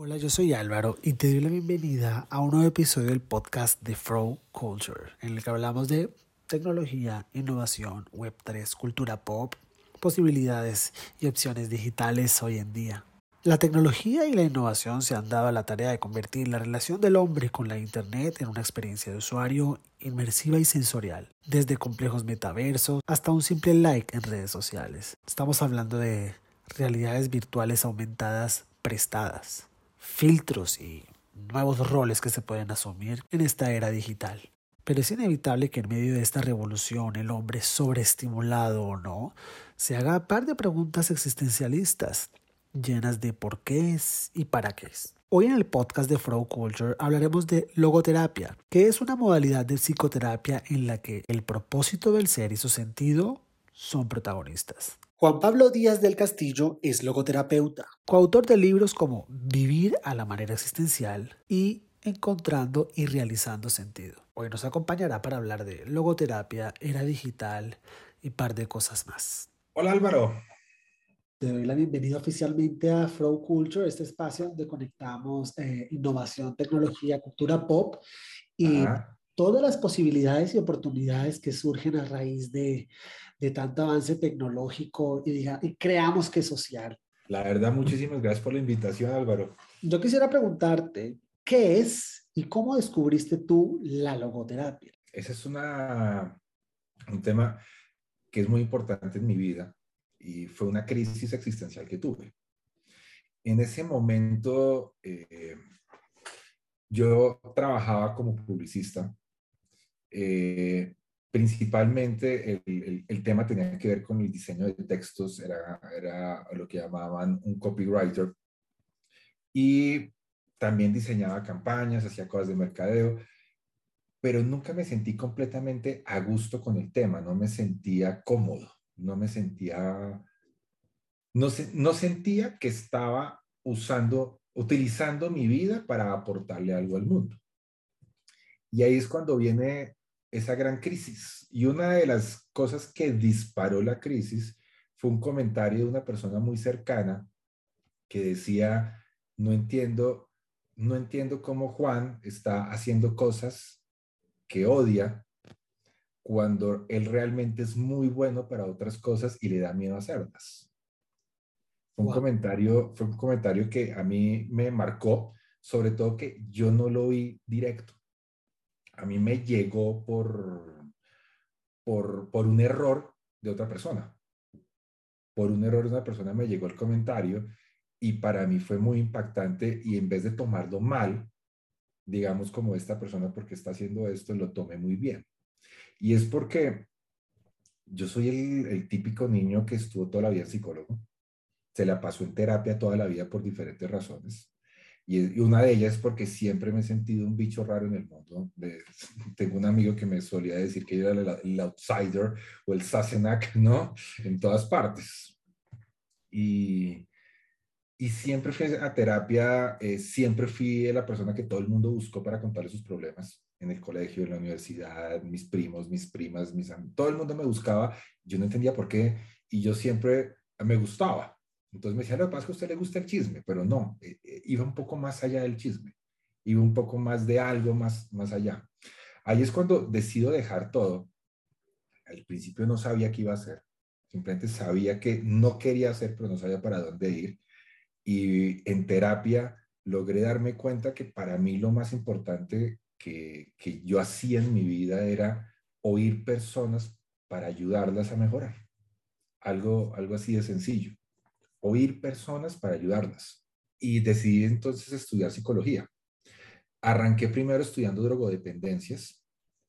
Hola, yo soy Álvaro y te doy la bienvenida a un nuevo episodio del podcast de Flow Culture, en el que hablamos de tecnología, innovación, Web3, cultura pop, posibilidades y opciones digitales hoy en día. La tecnología y la innovación se han dado a la tarea de convertir la relación del hombre con la Internet en una experiencia de usuario inmersiva y sensorial, desde complejos metaversos hasta un simple like en redes sociales. Estamos hablando de realidades virtuales aumentadas prestadas, filtros y nuevos roles que se pueden asumir en esta era digital. Pero es inevitable que en medio de esta revolución el hombre sobreestimulado o no se haga par de preguntas existencialistas llenas de por qué es y para qué es. Hoy en el podcast de Flow Culture hablaremos de logoterapia, que es una modalidad de psicoterapia en la que el propósito del ser y su sentido son protagonistas. Juan Pablo Díaz del Castillo es logoterapeuta, coautor de libros como Vivir a la manera existencial y Encontrando y realizando sentido. Hoy nos acompañará para hablar de logoterapia, era digital y par de cosas más. Hola Álvaro, te doy la bienvenida oficialmente a Flow Culture, este espacio donde conectamos eh, innovación, tecnología, cultura pop y todas las posibilidades y oportunidades que surgen a raíz de, de tanto avance tecnológico y, diga, y creamos que social. La verdad, muchísimas gracias por la invitación, Álvaro. Yo quisiera preguntarte, ¿qué es y cómo descubriste tú la logoterapia? Ese es una, un tema que es muy importante en mi vida y fue una crisis existencial que tuve. En ese momento, eh, yo trabajaba como publicista. Eh, principalmente el, el, tema tenía que ver con el diseño de textos, era, era lo que llamaban un copywriter. Y también diseñaba campañas, hacía cosas de mercadeo, pero nunca me sentí completamente a gusto con el tema, no me sentía cómodo no me sentía, no, no sentía que estaba usando, utilizando mi vida para aportarle algo al mundo. Y ahí es cuando viene esa gran crisis. Y una de las cosas que disparó la crisis fue un comentario de una persona muy cercana que decía, no entiendo, no entiendo cómo Juan está haciendo cosas que odia cuando él realmente es muy bueno para otras cosas y le da miedo hacerlas. Fue un, comentario, fue un comentario que a mí me marcó, sobre todo que yo no lo vi directo. A mí me llegó por, por, por un error de otra persona. Por un error de una persona me llegó el comentario y para mí fue muy impactante y en vez de tomarlo mal, digamos como esta persona porque está haciendo esto, lo tomé muy bien. Y es porque yo soy el, típico niño que estuvo toda la vida psicólogo, se la pasó en terapia toda la vida por diferentes razones. Y, una de ellas es porque siempre me he sentido un bicho raro en el mundo. tengo un amigo que me solía decir que yo era el, outsider o el Sassenach, ¿no? En todas partes. Y, siempre fui a terapia, eh, siempre fui la persona que todo el mundo buscó para contarle sus problemas en el colegio, en la universidad, mis primos, mis primas, mis todo el mundo me buscaba, yo no entendía por qué y yo siempre me gustaba. Entonces me decía, lo que pasa es que a usted le gusta el chisme, pero no, eh, eh, iba un poco más allá del chisme, iba un poco más de algo más, más allá. Ahí es cuando decido dejar todo. Al principio no sabía qué iba a hacer, simplemente sabía que no quería hacer, pero no sabía para dónde ir. Y en terapia logré darme cuenta que para mí lo más importante que, yo hacía en mi vida era oír personas para ayudarlas a mejorar. Algo, algo así de sencillo. Oír personas para ayudarlas. Y decidí entonces estudiar psicología. Arranqué primero estudiando drogodependencias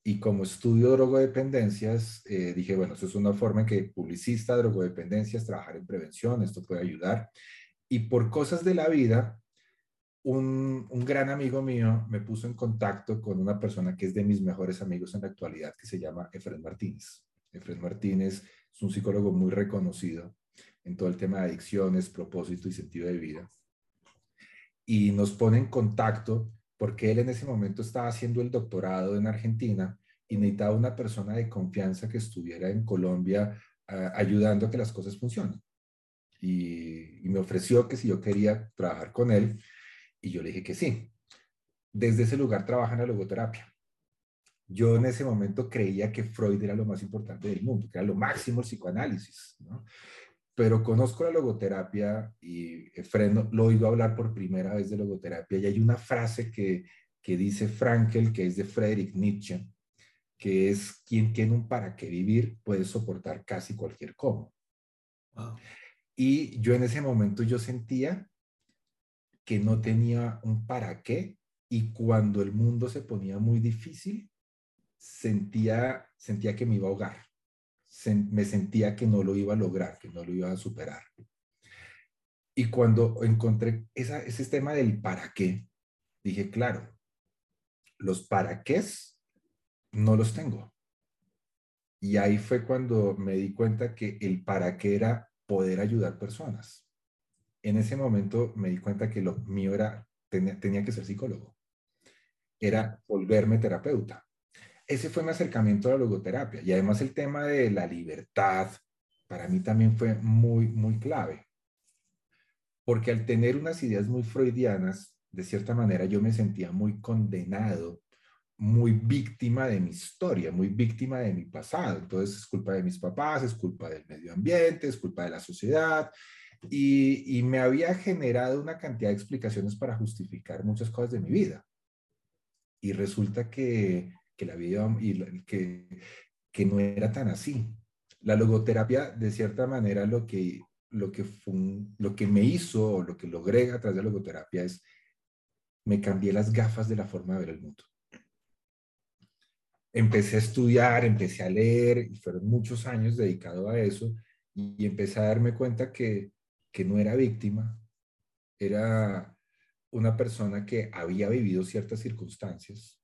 y como estudio drogodependencias, eh, dije, bueno, eso es una forma en que publicista, drogodependencias, trabajar en prevención, esto puede ayudar. Y por cosas de la vida, un, gran amigo mío me puso en contacto con una persona que es de mis mejores amigos en la actualidad, que se llama Efren Martínez. Efren Martínez es un psicólogo muy reconocido en todo el tema de adicciones, propósito y sentido de vida. Y nos pone en contacto porque él en ese momento estaba haciendo el doctorado en Argentina y necesitaba una persona de confianza que estuviera en Colombia ah, ayudando a que las cosas funcionen. y me ofreció que si yo quería trabajar con él, Y yo le dije que sí. Desde ese lugar trabaja en la logoterapia. Yo en ese momento creía que Freud era lo más importante del mundo, que era lo máximo el psicoanálisis. Pero conozco la logoterapia y freno, lo oigo hablar por primera vez de logoterapia y hay una frase que, que dice Frankel, que es de Friedrich Nietzsche, que es quien tiene un para qué vivir puede soportar casi cualquier cómo. Y yo en ese momento yo sentía que no tenía un para qué y cuando el mundo se ponía muy difícil, sentía, sentía que me iba a ahogar. Me sentía que no lo iba a lograr, que no lo iba a superar. Y cuando encontré esa, ese tema del para qué, dije, claro, los para qué no los tengo. Y ahí fue cuando me di cuenta que el para qué era poder ayudar personas en ese momento me di cuenta que lo mío era, tenía, que ser psicólogo. Era volverme terapeuta. Ese fue mi acercamiento a la logoterapia. Y además el tema de la libertad, para mí también fue muy, muy clave. Porque al tener unas ideas muy freudianas, de cierta manera yo me sentía muy condenado, muy víctima de mi historia, muy víctima de mi pasado. Entonces es culpa de mis papás, es culpa del medio ambiente, es culpa de la sociedad, y, me había generado una cantidad de explicaciones para justificar muchas cosas de mi vida. Y resulta que, que la vida, y que, que no era tan así. La logoterapia, de cierta manera, lo que, lo que, lo que me hizo, lo que logré a través de la logoterapia es, me cambié las gafas de la forma de ver el mundo. Empecé a estudiar, empecé a leer, y fueron muchos años dedicado a eso, y empecé a darme cuenta que que no era víctima, era una persona que había vivido ciertas circunstancias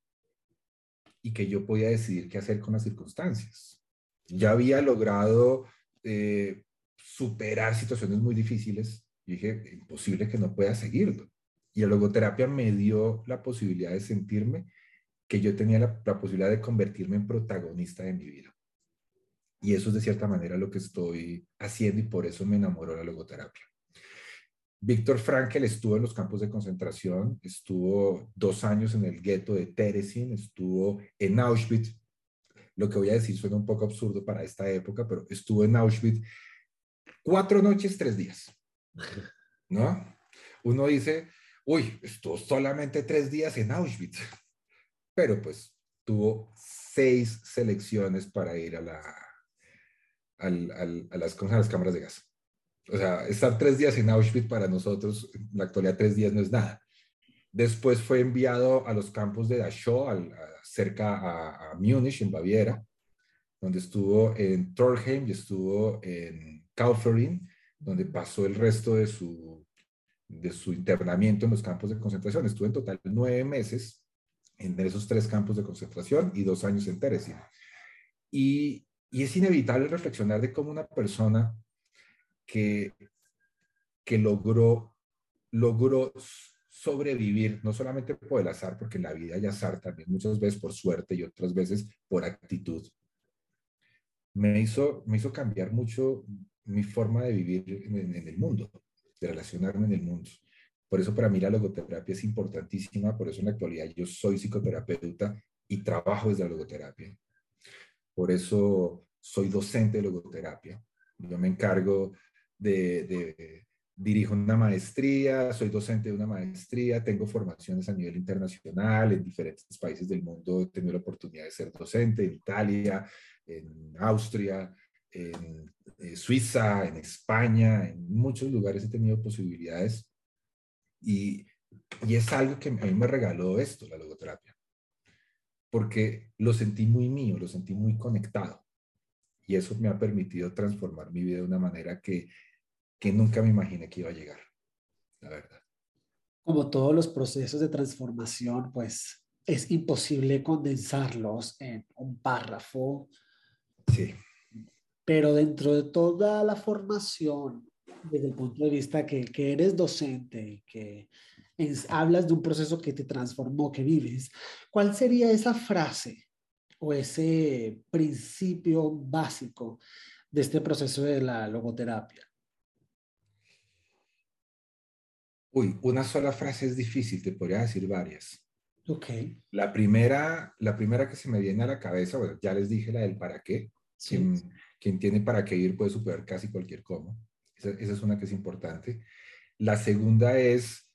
y que yo podía decidir qué hacer con las circunstancias. Ya había logrado eh, superar situaciones muy difíciles y dije, imposible que no pueda seguirlo. Y la logoterapia me dio la posibilidad de sentirme que yo tenía la, la posibilidad de convertirme en protagonista de mi vida. Y eso es de cierta manera lo que estoy haciendo y por eso me enamoró la logoterapia. Víctor Frankel estuvo en los campos de concentración, estuvo dos años en el gueto de Terezin, estuvo en Auschwitz. Lo que voy a decir suena un poco absurdo para esta época, pero estuvo en Auschwitz cuatro noches, tres días. ¿No? Uno dice, uy, estuvo solamente tres días en Auschwitz, pero pues tuvo seis selecciones para ir a la, a, las, a las cámaras de gas. O sea, estar tres días en Auschwitz para nosotros, en la actualidad tres días no es nada. Después fue enviado a los campos de Dachau, cerca a, a Múnich, en Baviera, donde estuvo en Torheim y estuvo en Kaufering, donde pasó el resto de su, de su internamiento en los campos de concentración. Estuvo en total nueve meses en esos tres campos de concentración y dos años en Terezin. Y y es inevitable reflexionar de cómo una persona que, que logró, logró sobrevivir, no solamente por el azar, porque en la vida hay azar también, muchas veces por suerte y otras veces por actitud, me hizo, me hizo cambiar mucho mi forma de vivir en, en el mundo, de relacionarme en el mundo. Por eso para mí la logoterapia es importantísima, por eso en la actualidad yo soy psicoterapeuta y trabajo desde la logoterapia. Por eso soy docente de logoterapia. Yo me encargo de, dirijo una maestría, soy docente de una maestría, tengo formaciones a nivel internacional en diferentes países del mundo. He tenido la oportunidad de ser docente en Italia, en Austria, en, eh, Suiza, en España, en muchos lugares he tenido posibilidades y, y es algo que a mí me regaló esto, la logoterapia, porque lo sentí muy mío, lo sentí muy conectado. Y eso me ha permitido transformar mi vida de una manera que, que nunca me imaginé que iba a llegar, la verdad. Como todos los procesos de transformación, pues es imposible condensarlos en un párrafo. Sí. Pero dentro de toda la formación, desde el punto de vista que, que eres docente, que hablas de un proceso que te transformó, que vives, ¿cuál sería esa frase o ese principio básico de este proceso de la logoterapia? Uy, una sola frase es difícil, te podría decir varias. Ok. La primera, la primera que se me viene a la cabeza, bueno, ya les dije la del para qué. Quien, quien, tiene para qué ir puede superar casi cualquier cómo. Esa, es una que es importante. La segunda es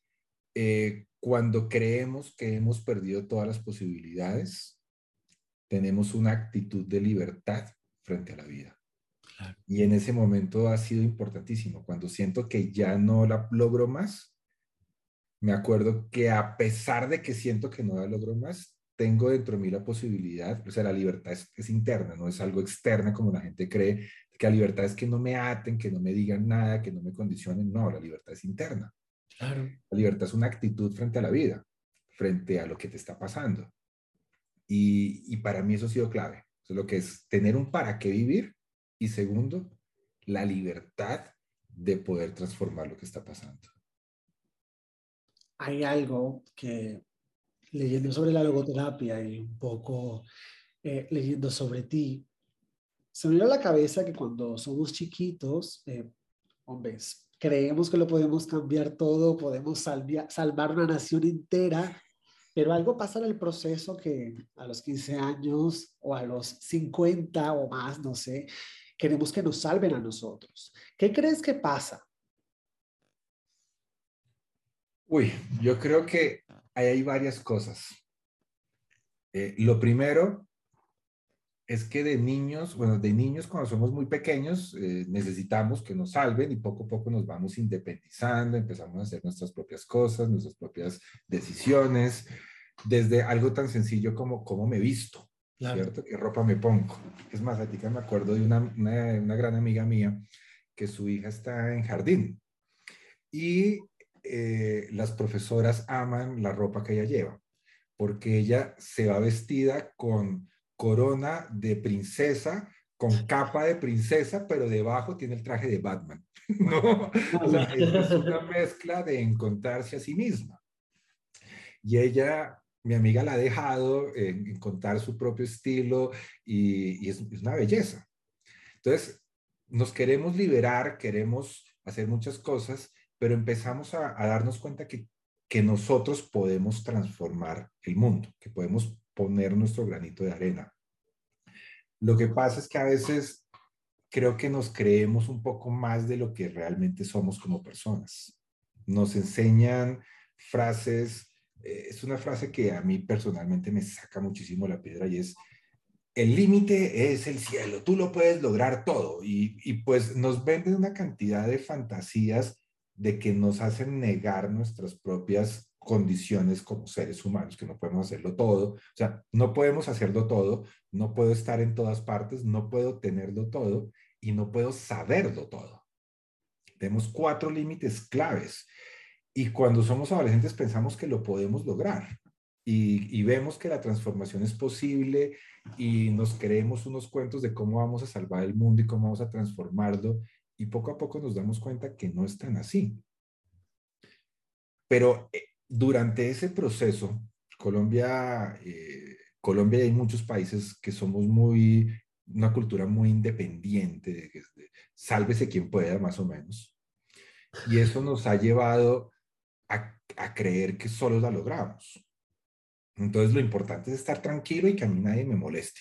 eh, cuando creemos que hemos perdido todas las posibilidades, tenemos una actitud de libertad frente a la vida. Y en ese momento ha sido importantísimo. Cuando siento que ya no la logro más, me acuerdo que a pesar de que siento que no la logro más, tengo dentro de mí la posibilidad, o sea, la libertad es, interna, no es algo externo como la gente cree, que la libertad es que no me aten, que no me digan nada, que no me condicionen, no, la libertad es interna. Claro. La libertad es una actitud frente a la vida, frente a lo que te está pasando. Y, y para mí eso ha sido clave. Eso es lo que es tener un para qué vivir y segundo, la libertad de poder transformar lo que está pasando hay algo que leyendo sobre la logoterapia y un poco eh, leyendo sobre ti, se me dio a la cabeza que cuando somos chiquitos, eh, hombres, creemos que lo podemos cambiar todo, podemos salvar una nación entera, pero algo pasa en el proceso que a los 15 años o a los 50 o más, no sé, queremos que nos salven a nosotros. ¿Qué crees que pasa? Uy, yo creo que hay varias cosas. Eh, lo primero es que de niños, bueno, de niños cuando somos muy pequeños, eh, necesitamos que nos salven y poco a poco nos vamos independizando, empezamos a hacer nuestras propias cosas, nuestras propias decisiones, desde algo tan sencillo como cómo me visto, ¿cierto? ¿Qué ropa me pongo? Es más, a ti que me acuerdo de una, una, una gran amiga mía que su hija está en jardín y eh, las profesoras aman la ropa que ella lleva, porque ella se va vestida con corona de princesa, con capa de princesa, pero debajo tiene el traje de Batman. ¿no? O sea, es una mezcla de encontrarse a sí misma. Y ella, mi amiga la ha dejado en, encontrar su propio estilo y, es, es una belleza. Entonces, nos queremos liberar, queremos hacer muchas cosas, pero empezamos a, darnos cuenta que, que nosotros podemos transformar el mundo, que podemos poner nuestro granito de arena. Lo que pasa es que a veces creo que nos creemos un poco más de lo que realmente somos como personas. Nos enseñan frases, eh, es una frase que a mí personalmente me saca muchísimo la piedra y es, el límite es el cielo, tú lo puedes lograr todo. Y, y pues nos venden una cantidad de fantasías de que nos hacen negar nuestras propias condiciones como seres humanos, que no podemos hacerlo todo. O sea, no podemos hacerlo todo, no puedo estar en todas partes, no puedo tenerlo todo y no puedo saberlo todo. Tenemos cuatro límites claves y cuando somos adolescentes pensamos que lo podemos lograr y, vemos que la transformación es posible y nos creemos unos cuentos de cómo vamos a salvar el mundo y cómo vamos a transformarlo y poco a poco nos damos cuenta que no es tan así. Pero eh, durante ese proceso, Colombia, eh, Colombia hay muchos países que somos muy, una cultura muy independiente, sálvese quien pueda, más o menos. Y eso nos ha llevado a, a creer que solo la logramos. Entonces lo importante es estar tranquilo y que a mí nadie me moleste.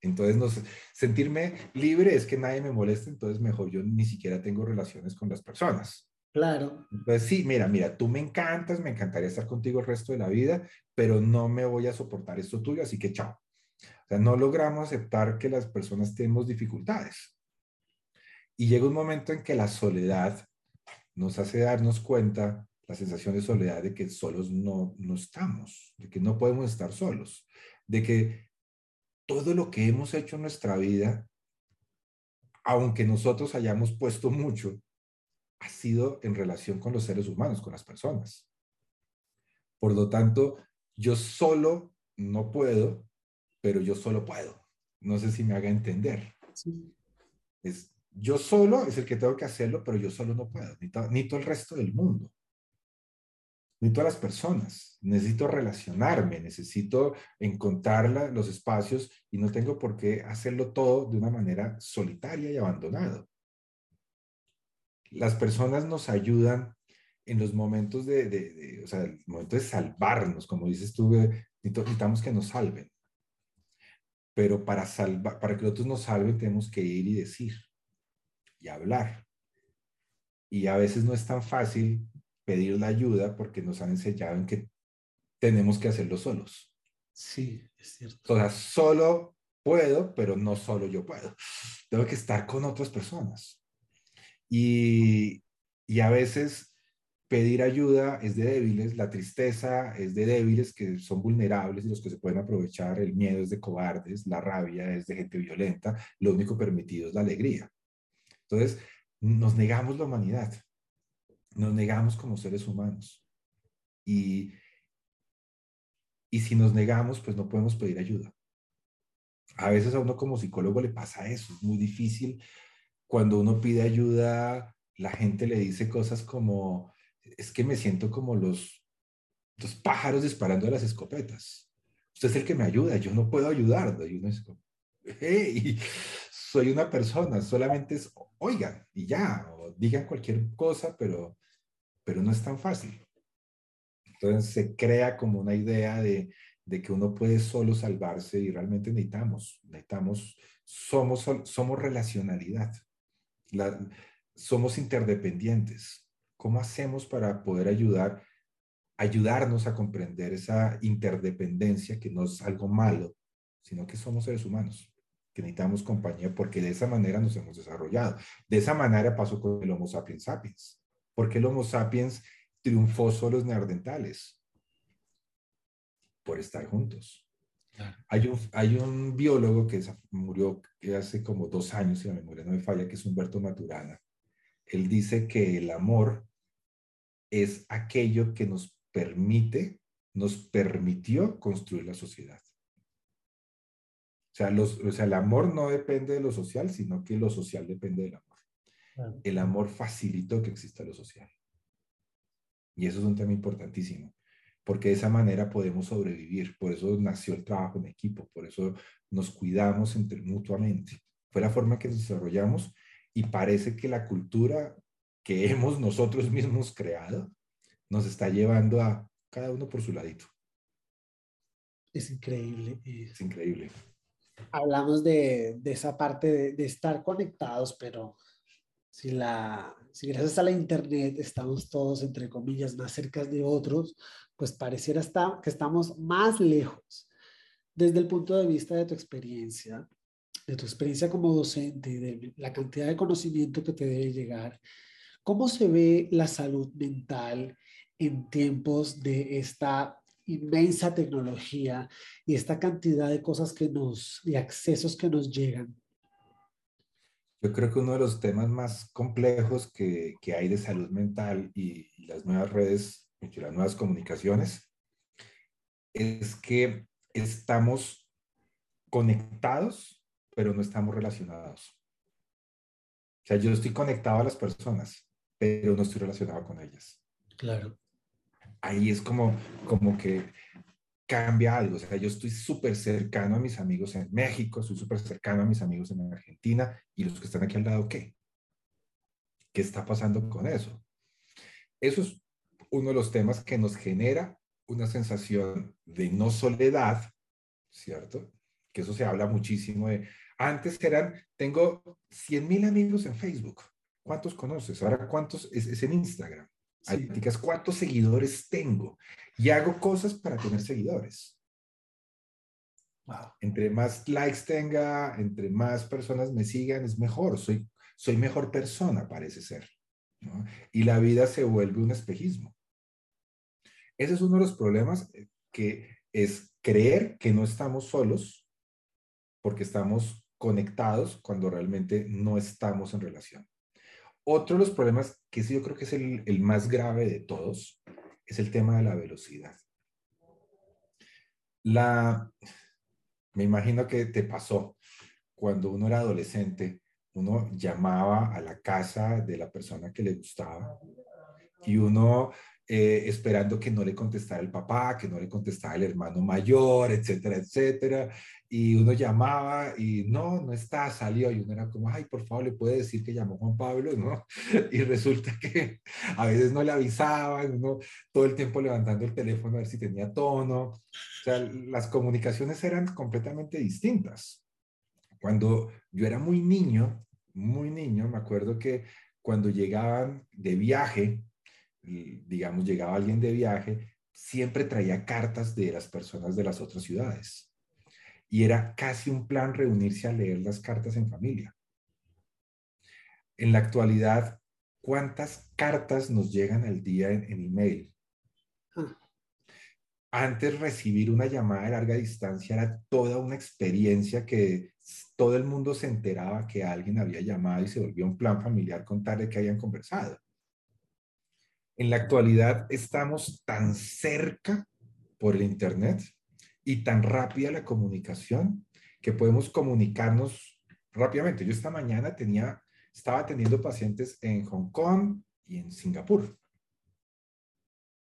Entonces, no sentirme libre es que nadie me moleste, entonces mejor yo ni siquiera tengo relaciones con las personas. Claro. Entonces, sí, mira, mira, tú me encantas, me encantaría estar contigo el resto de la vida, pero no me voy a soportar esto tuyo, así que chao. O sea, no logramos aceptar que las personas tenemos dificultades. Y llega un momento en que la soledad nos hace darnos cuenta, la sensación de soledad de que solos no, no estamos, de que no podemos estar solos, de que todo lo que hemos hecho en nuestra vida, aunque nosotros hayamos puesto mucho, ha sido en relación con los seres humanos, con las personas. Por lo tanto, yo solo no puedo, pero yo solo puedo. No sé si me haga entender. Es, yo solo es el que tengo que hacerlo, pero yo solo no puedo, ni, ni todo el resto del mundo necesito a las personas, necesito relacionarme, necesito encontrar los espacios y no tengo por qué hacerlo todo de una manera solitaria y abandonado. Las personas nos ayudan en los momentos de, de, o sea, el momento de salvarnos, como dices tú, necesitamos que nos salven. Pero para, salvar, para que otros nos salven tenemos que ir y decir y hablar. Y a veces no es tan fácil pedir la ayuda porque nos han enseñado en que tenemos que hacerlo solos. Sí, es cierto. O sea, solo puedo, pero no solo yo puedo. Tengo que estar con otras personas. Y, y a veces pedir ayuda es de débiles, la tristeza es de débiles que son vulnerables y los que se pueden aprovechar, el miedo es de cobardes, la rabia es de gente violenta, lo único permitido es la alegría. Entonces, nos negamos la humanidad, nos negamos como seres humanos. Y, y si nos negamos, pues no podemos pedir ayuda. A veces a uno como psicólogo le pasa eso, es muy difícil. Cuando uno pide ayuda, la gente le dice cosas como, es que me siento como los, los pájaros disparando a las escopetas. Usted es el que me ayuda, yo no puedo ayudar. Y uno es como, hey, soy una persona, solamente es, oigan, y ya, o digan cualquier cosa, pero, pero no es tan fácil. Entonces se crea como una idea de, de que uno puede solo salvarse y realmente necesitamos, necesitamos, somos, somos relacionalidad, la, somos interdependientes. ¿Cómo hacemos para poder ayudar, ayudarnos a comprender esa interdependencia que no es algo malo, sino que somos seres humanos, que necesitamos compañía porque de esa manera nos hemos desarrollado. De esa manera pasó con el Homo sapiens sapiens. Porque el Homo sapiens triunfó sobre los neandertales? Por estar juntos. Hay, un, hay un biólogo que murió hace como dos años, si la memoria no me falla, que es Humberto Maturana, él dice que el amor es aquello que nos permite, nos permitió construir la sociedad. O sea, los, o sea, el amor no depende de lo social, sino que lo social depende del amor. El amor facilitó que exista lo social. Y eso es un tema importantísimo, porque de esa manera podemos sobrevivir. Por eso nació el trabajo en equipo, por eso nos cuidamos entre, mutuamente. Fue la forma que nos desarrollamos y parece que la cultura que hemos nosotros mismos creado nos está llevando a cada uno por su ladito. Es increíble. Es increíble. Hablamos de, de esa parte de, de, estar conectados, pero si, la, si gracias a la Internet estamos todos, entre comillas, más cerca de otros, pues pareciera estar, que estamos más lejos. Desde el punto de vista de tu experiencia, de tu experiencia como docente y de la cantidad de conocimiento que te debe llegar, ¿cómo se ve la salud mental en tiempos de esta inmensa tecnología y esta cantidad de cosas que nos, y accesos que nos llegan? Yo creo que uno de los temas más complejos que, que hay de salud mental y, y las nuevas redes y las nuevas comunicaciones es que estamos conectados pero no estamos relacionados. O sea, yo estoy conectado a las personas, pero no estoy relacionado con ellas. Claro. Ahí es como, como que cambia algo. O sea, yo estoy súper cercano a mis amigos en México, estoy súper cercano a mis amigos en Argentina y los que están aquí al lado, ¿qué? ¿Qué está pasando con eso? Eso es uno de los temas que nos genera una sensación de no soledad, ¿cierto? Que eso se habla muchísimo de, antes eran, tengo 100 mil amigos en Facebook. ¿Cuántos conoces? Ahora, ¿cuántos es, en Instagram? Sí. ¿cuántos seguidores tengo? Y hago cosas para tener seguidores. Wow. Entre más likes tenga, entre más personas me sigan, es mejor. Soy, soy mejor persona, parece ser. ¿no? Y la vida se vuelve un espejismo. Ese es uno de los problemas eh, que es creer que no estamos solos porque estamos conectados cuando realmente no estamos en relación. Otro de los problemas, que sí yo creo que es el, el más grave de todos, es el tema de la velocidad. La, me imagino que te pasó cuando uno era adolescente, uno llamaba a la casa de la persona que le gustaba y uno eh, esperando que no le contestara el papá, que no le contestara el hermano mayor, etcétera, etcétera. Y uno llamaba y no, no está, salió. Y uno era como, ay, por favor, le puede decir que llamó Juan Pablo, ¿no? Y resulta que a veces no le avisaban, uno todo el tiempo levantando el teléfono a ver si tenía tono. O sea, las comunicaciones eran completamente distintas. Cuando yo era muy niño, muy niño, me acuerdo que cuando llegaban de viaje, digamos, llegaba alguien de viaje, siempre traía cartas de las personas de las otras ciudades. Y era casi un plan reunirse a leer las cartas en familia. En la actualidad, ¿cuántas cartas nos llegan al día en, email? Ah. Antes recibir una llamada de larga distancia era toda una experiencia que todo el mundo se enteraba que alguien había llamado y se volvió un plan familiar contarle que habían conversado. En la actualidad estamos tan cerca por el Internet y tan rápida la comunicación que podemos comunicarnos rápidamente. Yo esta mañana tenía, estaba atendiendo pacientes en Hong Kong y en Singapur.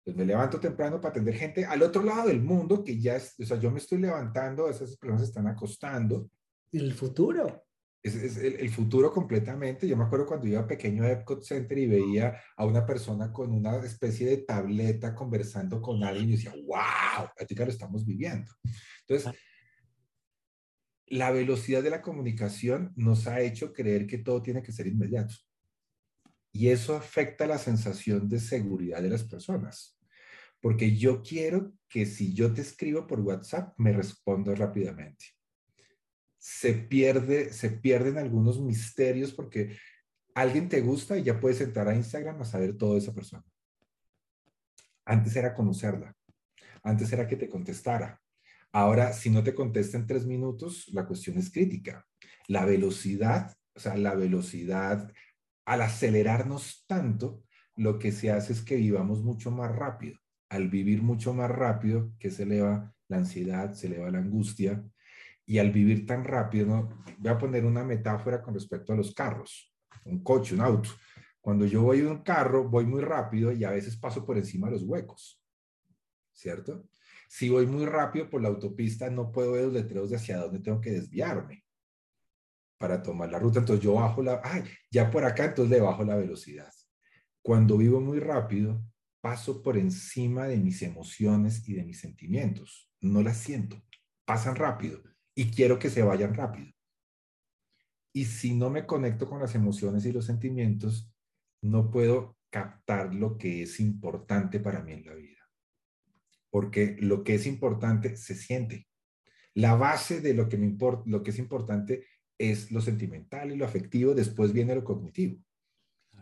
Pues me levanto temprano para atender gente al otro lado del mundo que ya es, o sea, yo me estoy levantando, esas personas están acostando. El futuro es, el, futuro completamente. Yo me acuerdo cuando iba pequeño a Epcot Center y veía a una persona con una especie de tableta conversando con alguien y decía, wow, ahorita lo estamos viviendo. Entonces, la velocidad de la comunicación nos ha hecho creer que todo tiene que ser inmediato. Y eso afecta la sensación de seguridad de las personas. Porque yo quiero que si yo te escribo por WhatsApp, me respondas rápidamente se pierde, se pierden algunos misterios porque alguien te gusta y ya puedes entrar a Instagram a saber todo de esa persona. Antes era conocerla, antes era que te contestara. Ahora, si no te contesta en tres minutos, la cuestión es crítica. La velocidad, o sea, la velocidad, al acelerarnos tanto, lo que se hace es que vivamos mucho más rápido. Al vivir mucho más rápido, que se eleva la ansiedad, se eleva la angustia, y al vivir tan rápido, ¿no? voy a poner una metáfora con respecto a los carros, un coche, un auto. Cuando yo voy en un carro, voy muy rápido y a veces paso por encima de los huecos, ¿cierto? Si voy muy rápido por la autopista, no puedo ver los letreros de hacia dónde tengo que desviarme para tomar la ruta. Entonces yo bajo la, ay, ya por acá, entonces le bajo la velocidad. Cuando vivo muy rápido, paso por encima de mis emociones y de mis sentimientos. No las siento, pasan rápido y quiero que se vayan rápido. Y si no me conecto con las emociones y los sentimientos, no puedo captar lo que es importante para mí en la vida. Porque lo que es importante se siente. La base de lo que, me importa, lo que es importante es lo sentimental y lo afectivo, después viene lo cognitivo.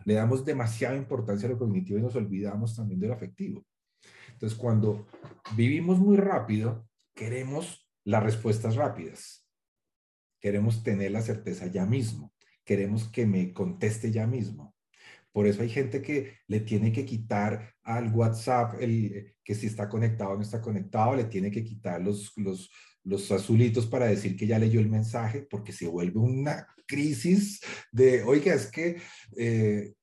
Le damos demasiada importancia a lo cognitivo y nos olvidamos también de lo afectivo. Entonces, cuando vivimos muy rápido, queremos las respuestas rápidas. Queremos tener la certeza ya mismo. Queremos que me conteste ya mismo. Por eso hay gente que le tiene que quitar al WhatsApp, el, que si está conectado o no está conectado, le tiene que quitar los, los, los azulitos para decir que ya leyó el mensaje, porque se vuelve una crisis de, oiga, es que, eh,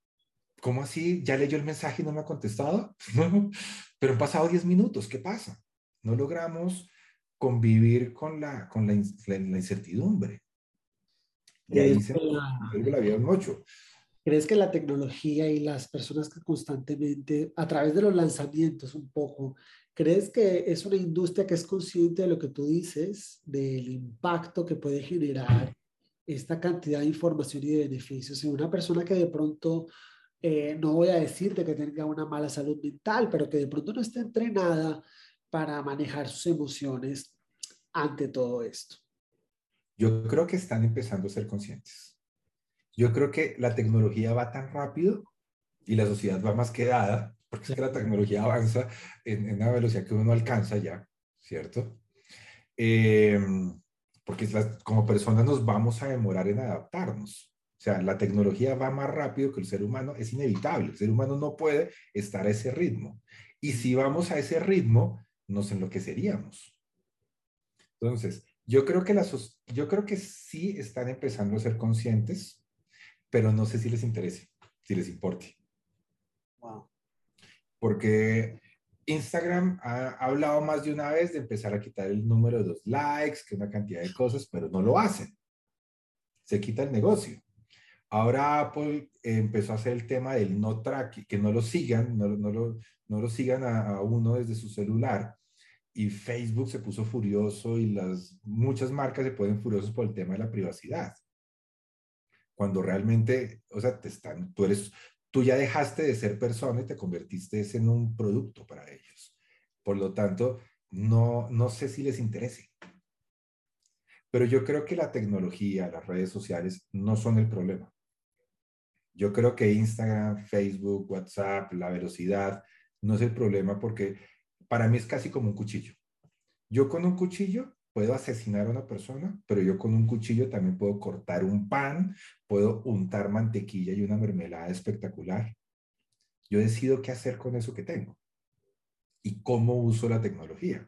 ¿cómo así? ¿Ya leyó el mensaje y no me ha contestado? Pero han pasado 10 minutos, ¿qué pasa? No logramos convivir con la, con la, incertidumbre. Y ahí se vuelve la vida un ocho. ¿Crees que la tecnología y las personas que constantemente, a través de los lanzamientos un poco, crees que es una industria que es consciente de lo que tú dices, del impacto que puede generar esta cantidad de información y de beneficios en una persona que de pronto, eh, no voy a decirte que tenga una mala salud mental, pero que de pronto no esté entrenada para manejar sus emociones ante todo esto? Yo creo que están empezando a ser conscientes. Yo creo que la tecnología va tan rápido y la sociedad va más quedada, porque es que la tecnología avanza en, una velocidad que uno no alcanza ya, ¿cierto? Em, porque como personas nos vamos a demorar en adaptarnos. O sea, la tecnología va más rápido que el ser humano, es inevitable. El ser humano no puede estar a ese ritmo. Y si vamos a ese ritmo, nos enloqueceríamos. Entonces, yo creo que las, yo creo que sí están empezando a ser conscientes, pero no sé si les interese, si les importe. porque Instagram ha, hablado más de una vez de empezar a quitar el número de los likes, que una cantidad de cosas, pero no lo hacen. Se quita el negocio. Ahora Apple empezó a hacer el tema del no track, que no lo sigan, no, no, lo, no lo, sigan a, uno desde su celular. Y Facebook se puso furioso y las muchas marcas se ponen furiosos por el tema de la privacidad. Cuando realmente, o sea, te están, tú eres, tú ya dejaste de ser persona y te convertiste en un producto para ellos. Por lo tanto, no, no sé si les interese. Pero yo creo que la tecnología, las redes sociales no son el problema. Yo creo que Instagram, Facebook, WhatsApp, la velocidad no es el problema porque para mí es casi como un cuchillo. Yo con un cuchillo puedo asesinar a una persona, pero yo con un cuchillo también puedo cortar un pan, puedo untar mantequilla y una mermelada espectacular. Yo decido qué hacer con eso que tengo y cómo uso la tecnología.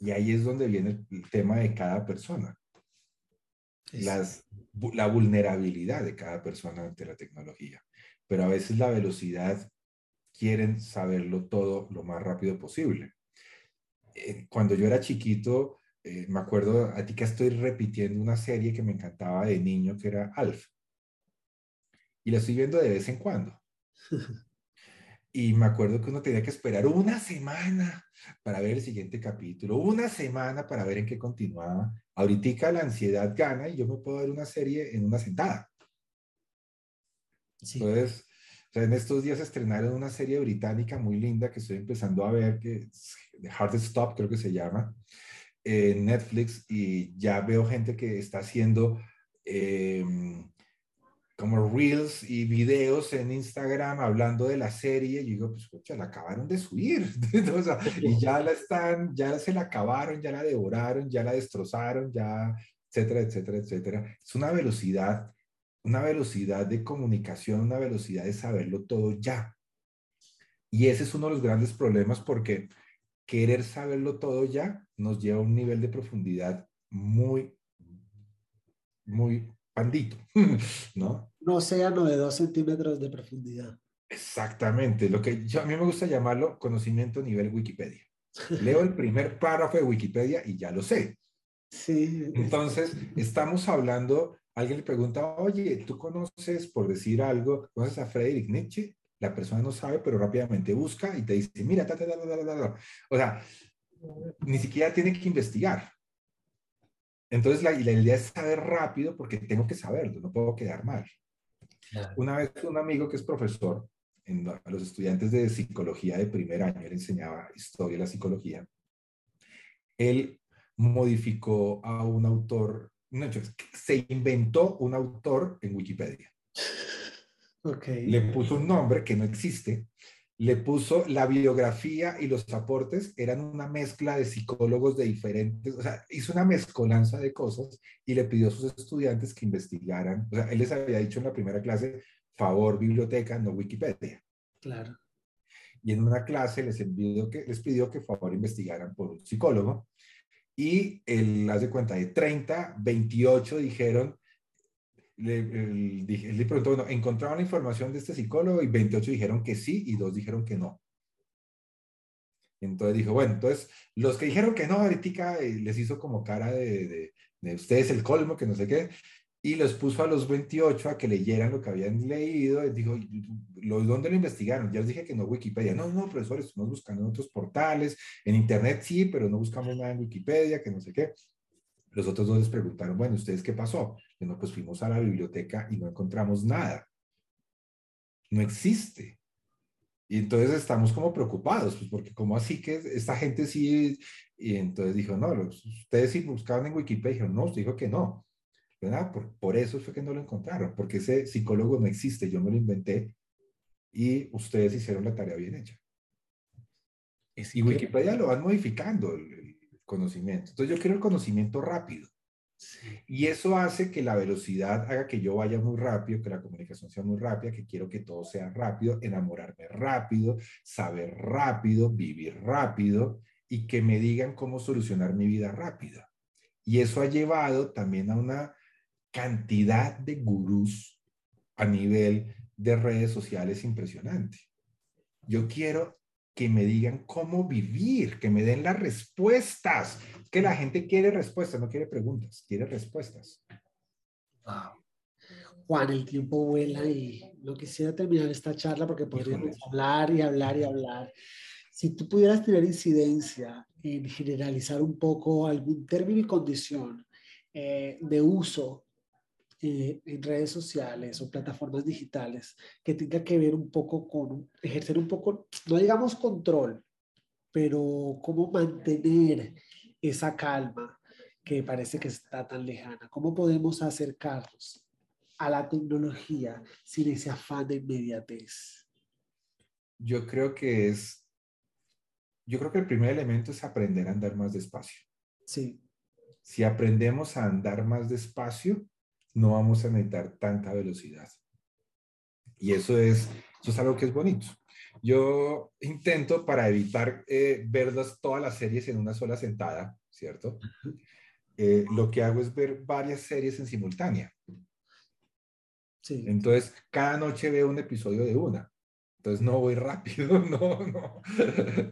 Y ahí es donde viene el tema de cada persona. Las, la vulnerabilidad de cada persona ante la tecnología. Pero a veces la velocidad quieren saberlo todo lo más rápido posible. Eh, cuando yo era chiquito, eh, me acuerdo a ti que estoy repitiendo una serie que me encantaba de niño, que era Alf. Y la estoy viendo de vez en cuando. Y me acuerdo que uno tenía que esperar una semana para ver el siguiente capítulo, una semana para ver en qué continuaba. Ahorita la ansiedad gana y yo me puedo ver una serie en una sentada. Entonces, en estos días estrenaron una serie británica muy linda que estoy empezando a ver, que es The Hardest Stop, creo que se llama, en Netflix, y ya veo gente que está haciendo eh, como reels y videos en Instagram hablando de la serie. Y digo, pues, escucha, la acabaron de subir. y ya la están, ya se la acabaron, ya la devoraron, ya la destrozaron, ya, etcétera, etcétera, etcétera. Es una velocidad, una velocidad de comunicación, una velocidad de saberlo todo ya. Y ese es uno de los grandes problemas porque querer saberlo todo ya nos lleva a un nivel de profundidad muy, muy pandito, ¿no? No océano de dos centímetros de profundidad. Exactamente, lo que yo, a mí me gusta llamarlo conocimiento nivel Wikipedia. Leo el primer párrafo de Wikipedia y ya lo sé. Sí. Entonces, estamos hablando, alguien le pregunta, oye, ¿tú conoces, por decir algo, conoces a Friedrich Nietzsche? La persona no sabe, pero rápidamente busca y te dice, mira, ta, ta, ta, o sea, ni siquiera tiene que investigar. Entonces, la, la, idea es saber rápido porque tengo que saberlo, no puedo quedar mal. Una vez un amigo que es profesor en, a los estudiantes de psicología de primer año, él enseñaba historia de la psicología, él modificó a un autor, no, se inventó un autor en Wikipedia. Okay. Le puso un nombre que no existe le puso la biografía y los aportes eran una mezcla de psicólogos de diferentes, o sea, hizo una mezcolanza de cosas y le pidió a sus estudiantes que investigaran, o sea, él les había dicho en la primera clase, favor biblioteca, no Wikipedia. Claro. Y en una clase les, envió que, les pidió que favor investigaran por un psicólogo y él hace cuenta de 30, 28 dijeron le, le preguntó, bueno, ¿encontraron la información de este psicólogo? Y 28 dijeron que sí y dos dijeron que no. Entonces dijo, bueno, entonces los que dijeron que no, ahorita eh, les hizo como cara de, de, ustedes el colmo, que no sé qué, y los puso a los 28 a que leyeran lo que habían leído. Dijo, ¿dónde lo investigaron? Ya les dije que no Wikipedia. No, no, profesor, estamos buscando en otros portales, en Internet sí, pero no buscamos nada en Wikipedia, que no sé qué. Los otros dos les preguntaron, bueno, ¿ustedes qué pasó? Y no, pues fuimos a la biblioteca y no encontramos nada. No existe. Y entonces estamos como preocupados, pues porque como así que esta gente sí, y entonces dijo, no, ustedes sí buscaban en Wikipedia, dijeron, no, usted dijo que no. ¿verdad? Por, por eso fue que no lo encontraron, porque ese psicólogo no existe, yo me lo inventé y ustedes hicieron la tarea bien hecha. y Wikipedia lo van modificando, conocimiento. Entonces yo quiero el conocimiento rápido. Y eso hace que la velocidad haga que yo vaya muy rápido, que la comunicación sea muy rápida, que quiero que todo sea rápido, enamorarme rápido, saber rápido, vivir rápido y que me digan cómo solucionar mi vida rápida. Y eso ha llevado también a una cantidad de gurús a nivel de redes sociales impresionante. Yo quiero que me digan cómo vivir, que me den las respuestas. Que la gente quiere respuestas, no quiere preguntas, quiere respuestas. Juan, el tiempo vuela y no quisiera terminar esta charla porque podríamos hablar y hablar y hablar. Si tú pudieras tener incidencia en generalizar un poco algún término y condición eh, de uso eh, en redes sociales o plataformas digitales que tenga que ver un poco con ejercer un poco, no digamos control, pero cómo mantener esa calma que parece que está tan lejana. ¿Cómo podemos acercarnos a la tecnología sin ese afán de inmediatez? Yo creo que es, yo creo que el primer elemento es aprender a andar más despacio. Sí. Si aprendemos a andar más despacio, no vamos a necesitar tanta velocidad. Y eso es, eso es algo que es bonito. Yo intento para evitar eh, verlas todas las series en una sola sentada, ¿cierto? Eh, lo que hago es ver varias series en simultánea. Sí. Entonces, cada noche veo un episodio de una. Entonces, no voy rápido, no, no,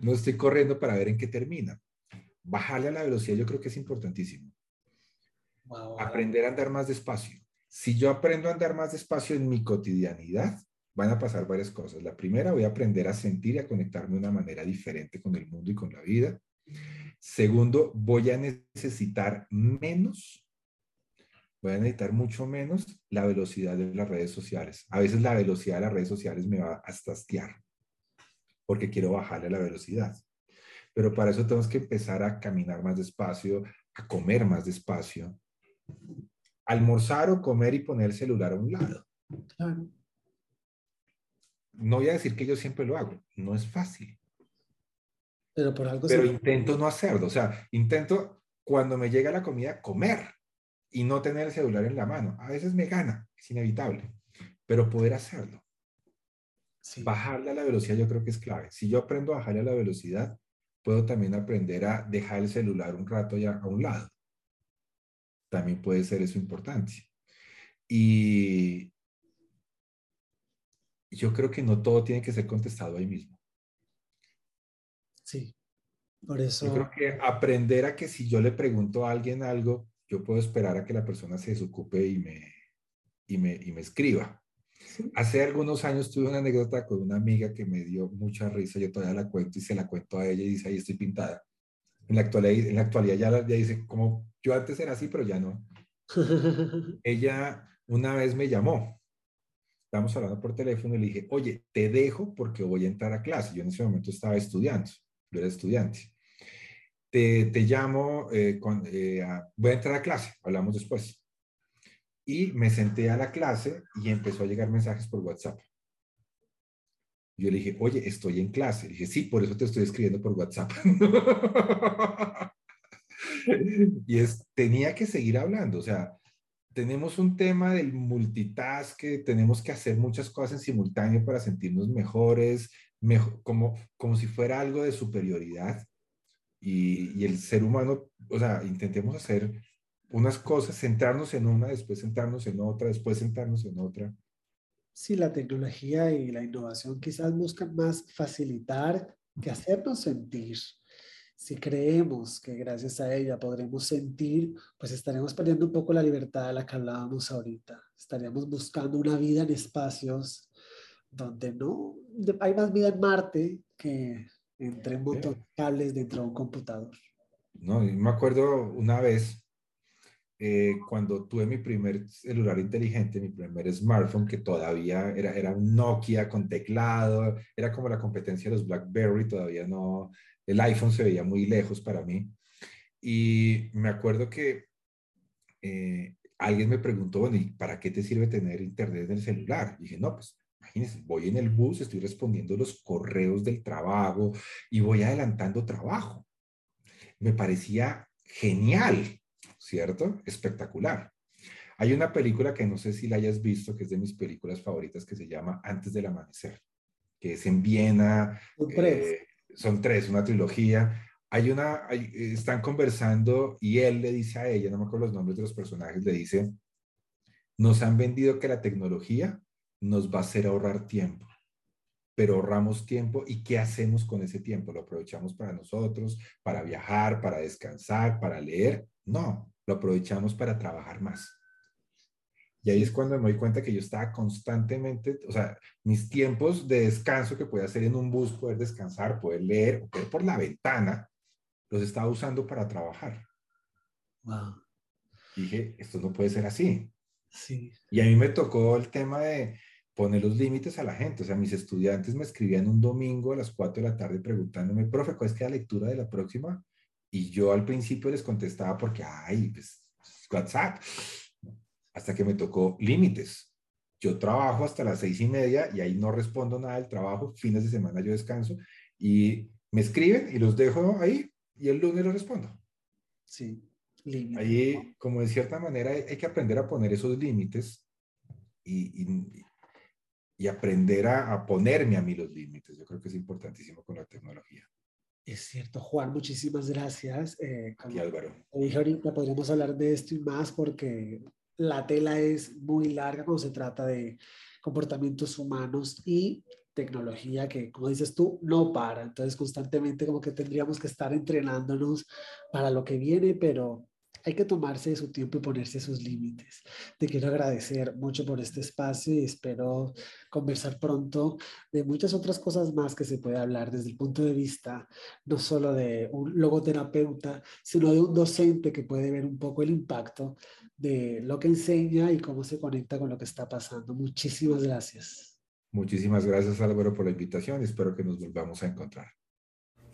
no estoy corriendo para ver en qué termina. Bajarle a la velocidad yo creo que es importantísimo. Aprender a andar más despacio. Si yo aprendo a andar más despacio en mi cotidianidad, van a pasar varias cosas. La primera, voy a aprender a sentir y a conectarme de una manera diferente con el mundo y con la vida. Segundo, voy a necesitar menos, voy a necesitar mucho menos la velocidad de las redes sociales. A veces la velocidad de las redes sociales me va a hastiar porque quiero bajarle la velocidad. Pero para eso tenemos que empezar a caminar más despacio, a comer más despacio, almorzar o comer y poner el celular a un lado. No voy a decir que yo siempre lo hago, no es fácil. Pero por algo Pero intento no hacerlo, o sea, intento cuando me llega la comida comer y no tener el celular en la mano. A veces me gana, es inevitable, pero poder hacerlo. Bajarle a la velocidad yo creo que es clave. Si yo aprendo a bajarle a la velocidad, puedo también aprender a dejar el celular un rato ya a un lado también puede ser eso importante. Y yo creo que no todo tiene que ser contestado ahí mismo. Sí, por eso. Yo creo que aprender a que si yo le pregunto a alguien algo, yo puedo esperar a que la persona se desocupe y me, y me, y me escriba. Hace algunos años tuve una anécdota con una amiga que me dio mucha risa, yo todavía la cuento y se la cuento a ella y dice, ahí estoy pintada. En la actualidad, en la actualidad ya, ya dice, como yo antes era así, pero ya no. Ella una vez me llamó. Estábamos hablando por teléfono y le dije, oye, te dejo porque voy a entrar a clase. Yo en ese momento estaba estudiando, yo era estudiante. Te, te llamo, eh, con, eh, voy a entrar a clase, hablamos después. Y me senté a la clase y empezó a llegar mensajes por WhatsApp. Yo le dije, oye, estoy en clase. Le dije, sí, por eso te estoy escribiendo por WhatsApp. y es, tenía que seguir hablando, o sea, tenemos un tema del multitask, que tenemos que hacer muchas cosas en simultáneo para sentirnos mejores, mejor, como, como si fuera algo de superioridad. Y, y, el ser humano, o sea, intentemos hacer unas cosas, centrarnos en una, después centrarnos en otra, después centrarnos en otra. Sí, la tecnología y la innovación quizás buscan más facilitar que hacernos sentir. Si creemos que gracias a ella podremos sentir, pues estaremos perdiendo un poco la libertad de la que hablábamos ahorita. Estaríamos buscando una vida en espacios donde no hay más vida en Marte que entre un montón de cables dentro de un computador. No, me acuerdo una vez eh, cuando tuve mi primer celular inteligente, mi primer smartphone, que todavía era, era un Nokia con teclado, era como la competencia de los BlackBerry, todavía no, el iPhone se veía muy lejos para mí. Y me acuerdo que eh, alguien me preguntó, bueno, ¿y para qué te sirve tener internet en el celular? Y dije, no, pues imagínense, voy en el bus, estoy respondiendo los correos del trabajo y voy adelantando trabajo. Me parecía genial ¿cierto? Espectacular. Hay una película que no sé si la hayas visto, que es de mis películas favoritas, que se llama Antes del Amanecer, que es en Viena. Son tres. Eh, son tres, una trilogía. Hay una, están conversando y él le dice a ella, no me acuerdo los nombres de los personajes, le dice, nos han vendido que la tecnología nos va a hacer ahorrar tiempo. pero ahorramos tiempo y ¿qué hacemos con ese tiempo? ¿Lo aprovechamos para nosotros, para viajar, para descansar, para leer? No, lo aprovechamos para trabajar más. Y ahí es cuando me doy cuenta que yo estaba constantemente, o sea, mis tiempos de descanso que podía hacer en un bus, poder descansar, poder leer, ver por la ventana, los estaba usando para trabajar. Wow. dije, esto no puede ser así. Sí. Y a mí me tocó el tema de poner los límites a la gente. O sea, mis estudiantes me escribían un domingo a las 4 de la tarde preguntándome, profe, ¿cuál es la lectura de la próxima? Y yo al principio les contestaba porque, ay, pues, WhatsApp hasta que me tocó límites. Yo trabajo hasta las seis y media y ahí no respondo nada del trabajo. Fines de semana yo descanso y me escriben y los dejo ahí y el lunes los respondo. Sí, límites. Ahí, como de cierta manera, hay, que aprender a poner esos límites y, y, aprender a, ponerme a mí los límites. Yo creo que es importantísimo con la tecnología. Es cierto, Juan, muchísimas gracias. Eh, Álvaro. Dije ahorita, podríamos hablar de esto y más porque la tela es muy larga cuando se trata de comportamientos humanos y tecnología que, como dices tú, no para. Entonces, constantemente como que tendríamos que estar entrenándonos para lo que viene, pero hay que tomarse su tiempo y ponerse sus límites. Te quiero agradecer mucho por este espacio y espero conversar pronto de muchas otras cosas más que se puede hablar desde el punto de vista no solo de un logoterapeuta, sino de un docente que puede ver un poco el impacto de lo que enseña y cómo se conecta con lo que está pasando. Muchísimas gracias. Muchísimas gracias Álvaro por la invitación. Espero que nos volvamos a encontrar.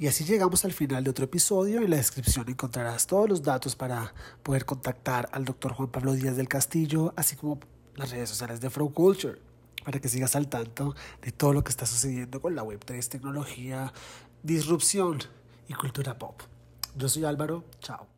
Y así llegamos al final de otro episodio. En la descripción encontrarás todos los datos para poder contactar al doctor Juan Pablo Díaz del Castillo, así como las redes sociales de Flow Culture, para que sigas al tanto de todo lo que está sucediendo con la Web3, tecnología, disrupción y cultura pop. Yo soy Álvaro, chao.